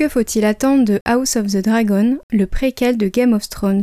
Que faut-il attendre de House of the Dragon, le préquel de Game of Thrones?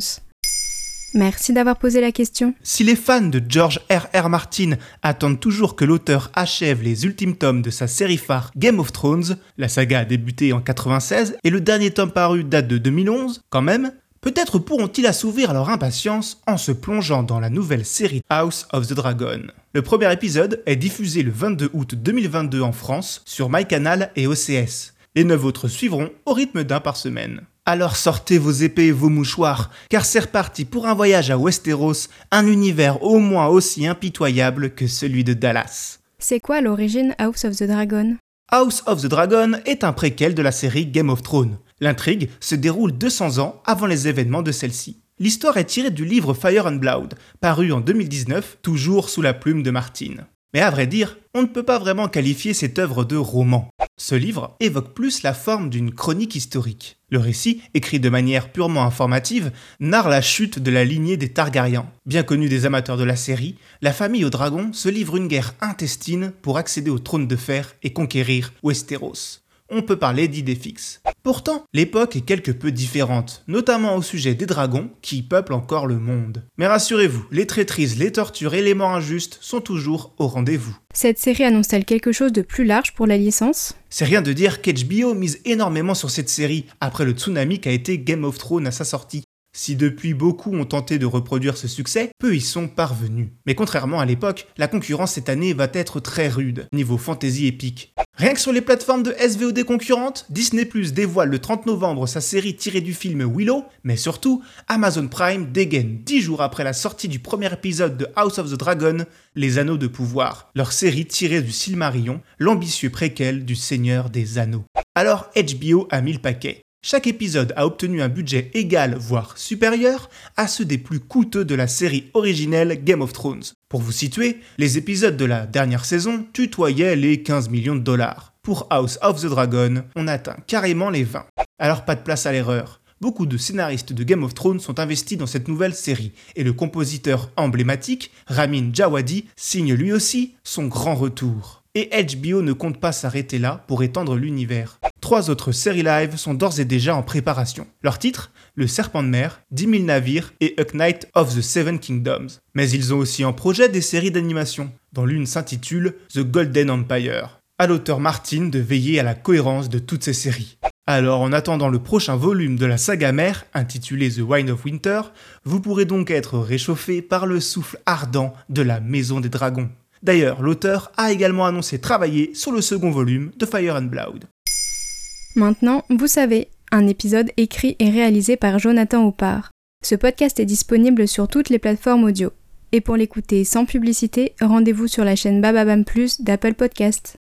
Merci d'avoir posé la question. Si les fans de George R. R. Martin attendent toujours que l'auteur achève les ultimes tomes de sa série phare Game of Thrones, la saga a débuté en 96 et le dernier tome paru date de 2011, quand même, peut-être pourront-ils assouvir leur impatience en se plongeant dans la nouvelle série House of the Dragon. Le premier épisode est diffusé le 22 août 2022 en France sur MyCanal et OCS. Les neuf autres suivront au rythme d'un par semaine. Alors sortez vos épées et vos mouchoirs, car c'est reparti pour un voyage à Westeros, un univers au moins aussi impitoyable que celui de Dallas. C'est quoi l'origine House of the Dragon? House of the Dragon est un préquel de la série Game of Thrones. L'intrigue se déroule 200 ans avant les événements de celle-ci. L'histoire est tirée du livre Fire and Blood, paru en 2019, toujours sous la plume de Martin. Mais à vrai dire, on ne peut pas vraiment qualifier cette œuvre de roman. Ce livre évoque plus la forme d'une chronique historique. Le récit, écrit de manière purement informative, narre la chute de la lignée des Targaryens. Bien connue des amateurs de la série, la famille aux dragons se livre une guerre intestine pour accéder au trône de fer et conquérir Westeros on peut parler d'idées fixes. Pourtant, l'époque est quelque peu différente, notamment au sujet des dragons qui peuplent encore le monde. Mais rassurez-vous, les traîtrises, les tortures et les morts injustes sont toujours au rendez-vous. Cette série annonce-t-elle quelque chose de plus large pour la licence? C'est rien de dire qu'HBO mise énormément sur cette série après le tsunami qu'a été Game of Thrones à sa sortie. Si depuis beaucoup ont tenté de reproduire ce succès, peu y sont parvenus. Mais contrairement à l'époque, la concurrence cette année va être très rude, niveau fantasy épique. Rien que sur les plateformes de SVOD concurrentes, Disney Plus dévoile le 30 novembre sa série tirée du film Willow, mais surtout, Amazon Prime dégaine 10 jours après la sortie du premier épisode de House of the Dragon, Les Anneaux de Pouvoir, leur série tirée du Silmarillion, l'ambitieux préquel du Seigneur des Anneaux. Alors HBO a mis le paquet. Chaque épisode a obtenu un budget égal, voire supérieur, à ceux des plus coûteux de la série originelle Game of Thrones. Pour vous situer, les épisodes de la dernière saison tutoyaient les 15 millions de dollars. Pour House of the Dragon, on atteint carrément les 20. Alors pas de place à l'erreur. Beaucoup de scénaristes de Game of Thrones sont investis dans cette nouvelle série, et le compositeur emblématique, Ramin Djawadi, signe lui aussi son grand retour et HBO ne compte pas s'arrêter là pour étendre l'univers. Trois autres séries live sont d'ores et déjà en préparation. Leurs titres Le Serpent de Mer, 10 000 navires et A Knight of the Seven Kingdoms. Mais ils ont aussi en projet des séries d'animation, dont l'une s'intitule The Golden Empire. À l'auteur Martin de veiller à la cohérence de toutes ces séries. Alors en attendant le prochain volume de la saga mère, intitulé The Wine of Winter, vous pourrez donc être réchauffé par le souffle ardent de la Maison des Dragons. D'ailleurs, l'auteur a également annoncé travailler sur le second volume de Fire and Blood. Maintenant, vous savez, un épisode écrit et réalisé par Jonathan Oppard. Ce podcast est disponible sur toutes les plateformes audio. Et pour l'écouter sans publicité, rendez-vous sur la chaîne Bababam Plus d'Apple Podcast.